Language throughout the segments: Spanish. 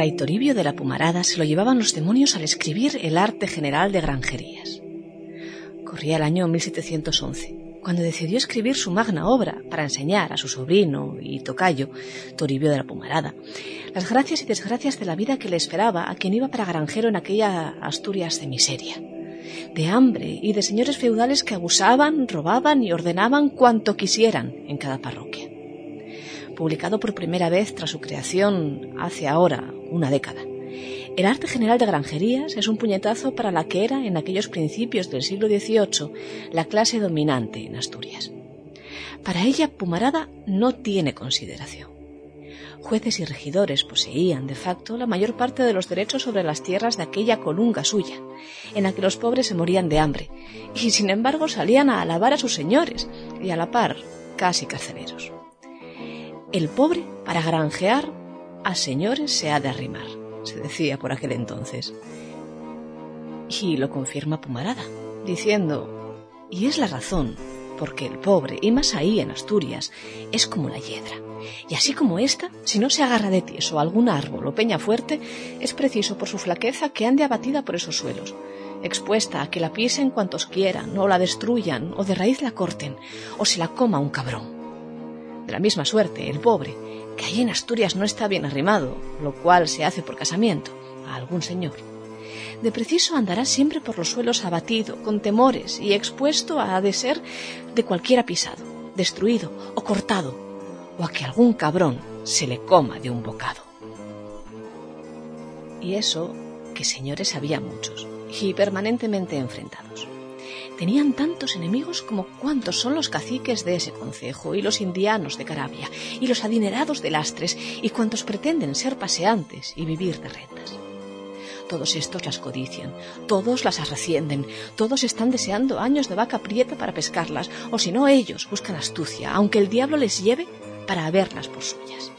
fray Toribio de la Pumarada se lo llevaban los demonios al escribir el arte general de granjerías. Corría el año 1711, cuando decidió escribir su magna obra para enseñar a su sobrino y tocayo, Toribio de la Pumarada, las gracias y desgracias de la vida que le esperaba a quien iba para granjero en aquella Asturias de miseria, de hambre y de señores feudales que abusaban, robaban y ordenaban cuanto quisieran en cada parroquia publicado por primera vez tras su creación hace ahora una década. El arte general de granjerías es un puñetazo para la que era en aquellos principios del siglo XVIII la clase dominante en Asturias. Para ella Pumarada no tiene consideración. Jueces y regidores poseían, de facto, la mayor parte de los derechos sobre las tierras de aquella colunga suya, en la que los pobres se morían de hambre, y sin embargo salían a alabar a sus señores, y a la par casi carceleros. El pobre, para granjear, a señores se ha de arrimar, se decía por aquel entonces. Y lo confirma Pumarada, diciendo, y es la razón, porque el pobre, y más ahí en Asturias, es como la hiedra. Y así como ésta, si no se agarra de tieso a algún árbol o peña fuerte, es preciso por su flaqueza que ande abatida por esos suelos, expuesta a que la pisen cuantos quieran, o la destruyan, o de raíz la corten, o se la coma un cabrón de la misma suerte, el pobre, que allí en Asturias no está bien arrimado, lo cual se hace por casamiento, a algún señor. De preciso andará siempre por los suelos abatido, con temores y expuesto a de ser de cualquiera pisado, destruido o cortado, o a que algún cabrón se le coma de un bocado. Y eso que señores había muchos, y permanentemente enfrentados tenían tantos enemigos como cuantos son los caciques de ese concejo, y los indianos de Carabia, y los adinerados de Lastres, y cuantos pretenden ser paseantes y vivir de rentas. Todos estos las codician, todos las arrecienden, todos están deseando años de vaca prieta para pescarlas, o si no ellos buscan astucia, aunque el diablo les lleve para haberlas por suyas.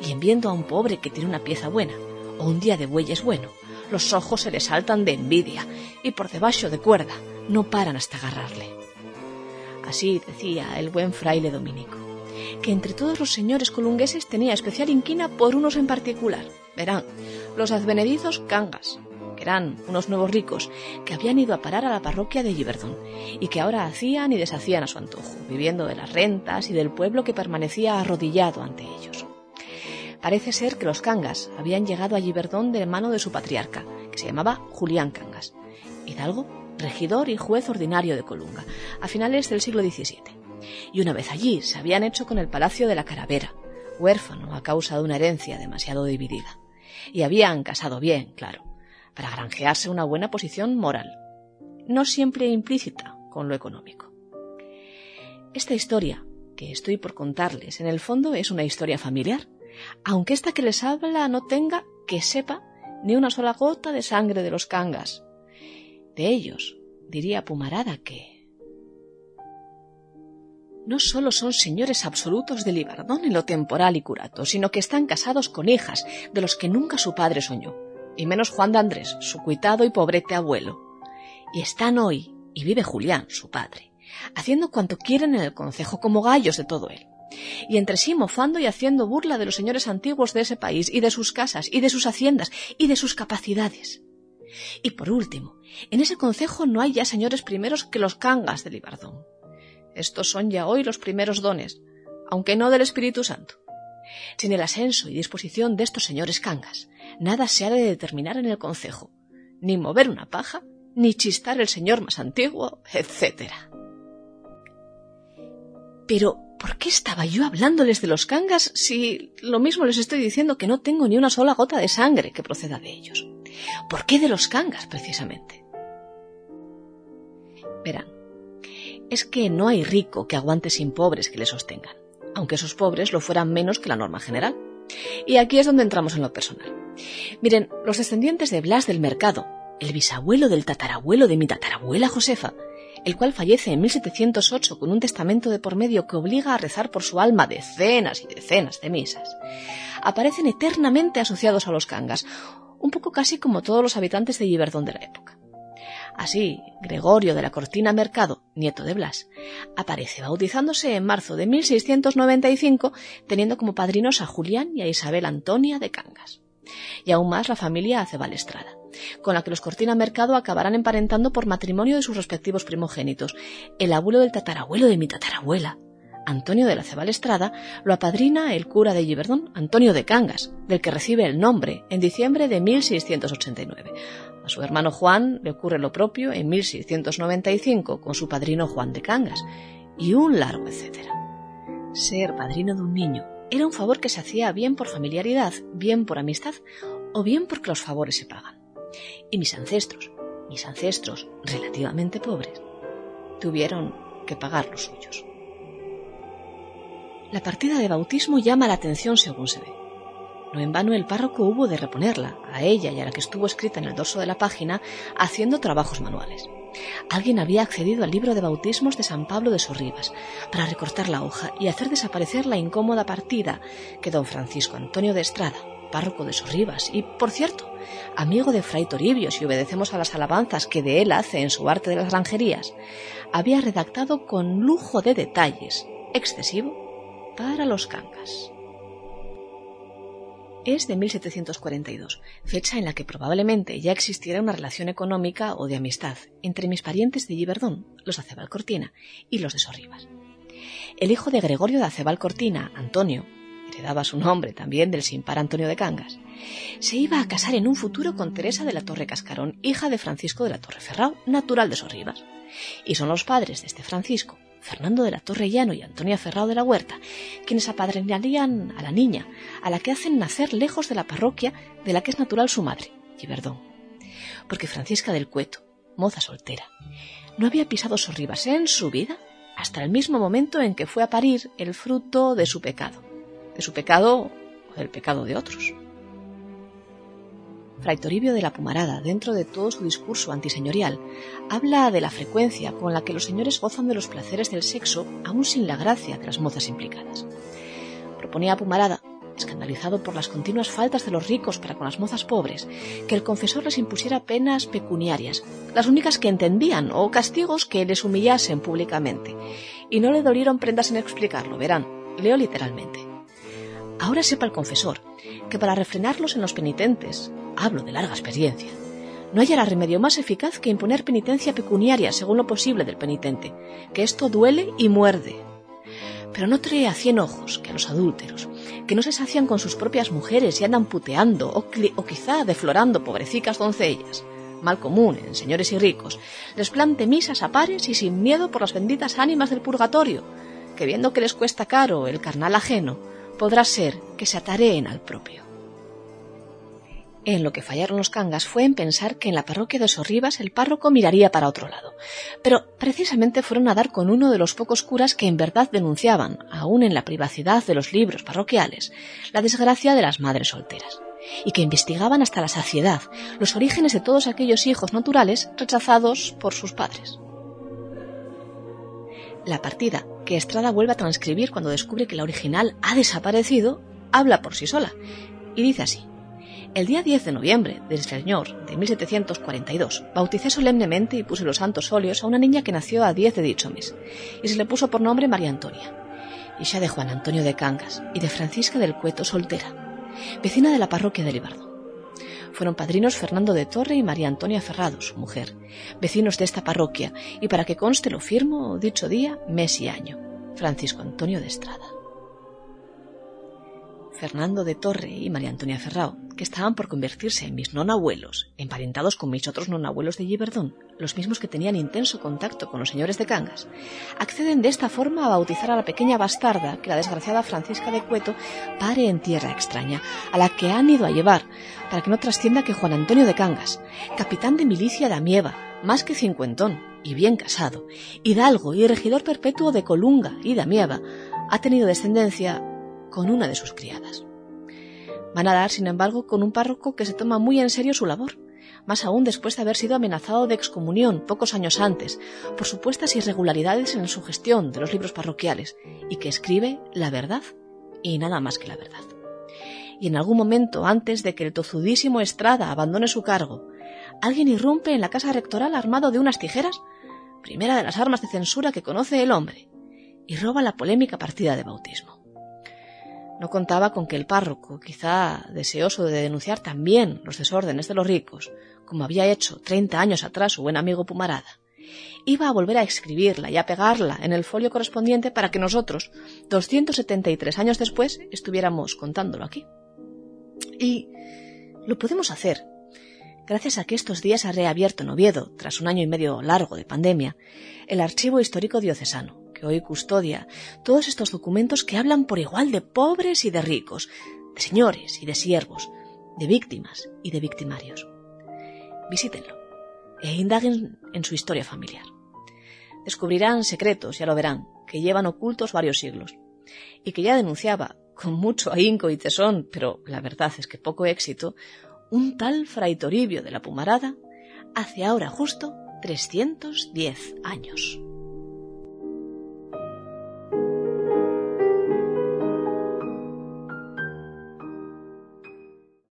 Y en viendo a un pobre que tiene una pieza buena, un día de bueyes bueno, los ojos se le saltan de envidia, y por debajo de cuerda no paran hasta agarrarle. Así decía el buen fraile dominico, que entre todos los señores colungueses tenía especial inquina por unos en particular. Verán, los advenedizos cangas, que eran unos nuevos ricos que habían ido a parar a la parroquia de Giverdón y que ahora hacían y deshacían a su antojo, viviendo de las rentas y del pueblo que permanecía arrodillado ante ellos. Parece ser que los Cangas habían llegado a Giverdón de mano de su patriarca, que se llamaba Julián Cangas, hidalgo, regidor y juez ordinario de Colunga, a finales del siglo XVII. Y una vez allí se habían hecho con el Palacio de la Caravera, huérfano a causa de una herencia demasiado dividida. Y habían casado bien, claro, para granjearse una buena posición moral, no siempre implícita con lo económico. Esta historia, que estoy por contarles, en el fondo es una historia familiar, aunque esta que les habla no tenga, que sepa, ni una sola gota de sangre de los cangas. De ellos, diría Pumarada que no solo son señores absolutos de Libardón en lo temporal y curato, sino que están casados con hijas de los que nunca su padre soñó, y menos Juan de Andrés, su cuitado y pobrete abuelo. Y están hoy, y vive Julián, su padre, haciendo cuanto quieren en el concejo como gallos de todo él y entre sí mofando y haciendo burla de los señores antiguos de ese país y de sus casas y de sus haciendas y de sus capacidades. Y por último, en ese concejo no hay ya señores primeros que los cangas de Libardón. Estos son ya hoy los primeros dones, aunque no del Espíritu Santo. Sin el ascenso y disposición de estos señores cangas, nada se ha de determinar en el concejo, ni mover una paja, ni chistar el señor más antiguo, etc. Pero ¿Por qué estaba yo hablándoles de los cangas si lo mismo les estoy diciendo que no tengo ni una sola gota de sangre que proceda de ellos? ¿Por qué de los cangas, precisamente? Verán, es que no hay rico que aguante sin pobres que le sostengan, aunque esos pobres lo fueran menos que la norma general. Y aquí es donde entramos en lo personal. Miren, los descendientes de Blas del Mercado, el bisabuelo del tatarabuelo de mi tatarabuela Josefa, el cual fallece en 1708 con un testamento de por medio que obliga a rezar por su alma decenas y decenas de misas, aparecen eternamente asociados a los cangas, un poco casi como todos los habitantes de Giverdón de la época. Así, Gregorio de la Cortina Mercado, nieto de Blas, aparece bautizándose en marzo de 1695, teniendo como padrinos a Julián y a Isabel Antonia de Cangas. y aún más la familia Acebal Estrada, con la que los Cortina Mercado acabarán emparentando por matrimonio de sus respectivos primogénitos. El abuelo del tatarabuelo de mi tatarabuela, Antonio de la Cebal Estrada, lo apadrina el cura de Giverdón, Antonio de Cangas, del que recibe el nombre en diciembre de 1689. A su hermano Juan le ocurre lo propio en 1695 con su padrino Juan de Cangas, y un largo etcétera. Ser padrino de un niño era un favor que se hacía bien por familiaridad, bien por amistad o bien porque los favores se pagan. Y mis ancestros, mis ancestros relativamente pobres, tuvieron que pagar los suyos. La partida de bautismo llama la atención según se ve. No en vano el párroco hubo de reponerla, a ella y a la que estuvo escrita en el dorso de la página, haciendo trabajos manuales. Alguien había accedido al libro de bautismos de San Pablo de Sorribas para recortar la hoja y hacer desaparecer la incómoda partida que don Francisco Antonio de Estrada, párroco de Sorribas y, por cierto, amigo de Fray Toribio si obedecemos a las alabanzas que de él hace en su arte de las granjerías, había redactado con lujo de detalles, excesivo para los Cangas. Es de 1742, fecha en la que probablemente ya existiera una relación económica o de amistad entre mis parientes de Giverdón, los Acebal Cortina, y los de Sorribas. El hijo de Gregorio de Acebal Cortina, Antonio, heredaba su nombre también del sin par Antonio de Cangas, se iba a casar en un futuro con Teresa de la Torre Cascarón, hija de Francisco de la Torre Ferrao, natural de Sorribas. Y son los padres de este Francisco, Fernando de la Torre Llano y Antonia Ferrao de la Huerta, quienes apadrinarían a la niña, a la que hacen nacer lejos de la parroquia de la que es natural su madre, Giverdón. Porque Francisca del Cueto, moza soltera, no había pisado Sorribas en su vida hasta el mismo momento en que fue a parir el fruto de su pecado, de su pecado o del pecado de otros. Fray Toribio de la Pumarada, dentro de todo su discurso antiseñorial, habla de la frecuencia con la que los señores gozan de los placeres del sexo, aún sin la gracia de las mozas implicadas. Proponía a Pumarada, escandalizado por las continuas faltas de los ricos para con las mozas pobres, que el confesor les impusiera penas pecuniarias, las únicas que entendían, o castigos que les humillasen públicamente. Y no le dolieron prendas en explicarlo, verán, leo literalmente. Ahora sepa el confesor que para refrenarlos en los penitentes, hablo de larga experiencia, no hallará remedio más eficaz que imponer penitencia pecuniaria según lo posible del penitente, que esto duele y muerde. Pero no trae a cien ojos que a los adúlteros, que no se sacian con sus propias mujeres y andan puteando o, o quizá deflorando pobrecicas doncellas, mal común en señores y ricos, les plante misas a pares y sin miedo por las benditas ánimas del purgatorio, que viendo que les cuesta caro el carnal ajeno, podrá ser que se atareen al propio. En lo que fallaron los cangas fue en pensar que en la parroquia de Sorribas el párroco miraría para otro lado. Pero precisamente fueron a dar con uno de los pocos curas que en verdad denunciaban, aún en la privacidad de los libros parroquiales, la desgracia de las madres solteras, y que investigaban hasta la saciedad los orígenes de todos aquellos hijos naturales rechazados por sus padres. La partida, que Estrada vuelve a transcribir cuando descubre que la original ha desaparecido, habla por sí sola, y dice así. El día 10 de noviembre del Señor de 1742 bauticé solemnemente y puse los santos óleos a una niña que nació a 10 de dicho mes, y se le puso por nombre María Antonia, hija de Juan Antonio de Cangas y de Francisca del Cueto soltera, vecina de la parroquia de Libardo. Fueron padrinos Fernando de Torre y María Antonia Ferrado, su mujer, vecinos de esta parroquia, y para que conste lo firmo dicho día, mes y año, Francisco Antonio de Estrada. Fernando de Torre y María Antonia Ferrao, que estaban por convertirse en mis nonabuelos, emparentados con mis otros nonabuelos de Giverdón, los mismos que tenían intenso contacto con los señores de Cangas, acceden de esta forma a bautizar a la pequeña bastarda que la desgraciada Francisca de Cueto pare en tierra extraña, a la que han ido a llevar, para que no trascienda que Juan Antonio de Cangas, capitán de milicia de Amieva, más que cincuentón y bien casado, hidalgo y regidor perpetuo de Colunga y de Amieva, ha tenido descendencia con una de sus criadas. Van a dar, sin embargo, con un párroco que se toma muy en serio su labor, más aún después de haber sido amenazado de excomunión pocos años antes por supuestas irregularidades en su gestión de los libros parroquiales, y que escribe la verdad y nada más que la verdad. Y en algún momento antes de que el tozudísimo Estrada abandone su cargo, alguien irrumpe en la casa rectoral armado de unas tijeras, primera de las armas de censura que conoce el hombre, y roba la polémica partida de bautismo. No contaba con que el párroco, quizá deseoso de denunciar también los desórdenes de los ricos, como había hecho treinta años atrás su buen amigo Pumarada, iba a volver a escribirla y a pegarla en el folio correspondiente para que nosotros, 273 años después, estuviéramos contándolo aquí. Y lo podemos hacer, gracias a que estos días ha reabierto en Oviedo, tras un año y medio largo de pandemia, el Archivo Histórico Diocesano, que hoy custodia todos estos documentos que hablan por igual de pobres y de ricos, de señores y de siervos, de víctimas y de victimarios. Visítenlo e indaguen en su historia familiar. Descubrirán secretos, ya lo verán, que llevan ocultos varios siglos, y que ya denunciaba, con mucho ahínco y tesón, pero la verdad es que poco éxito, un tal fray Toribio de la Pumarada hace ahora justo 310 años.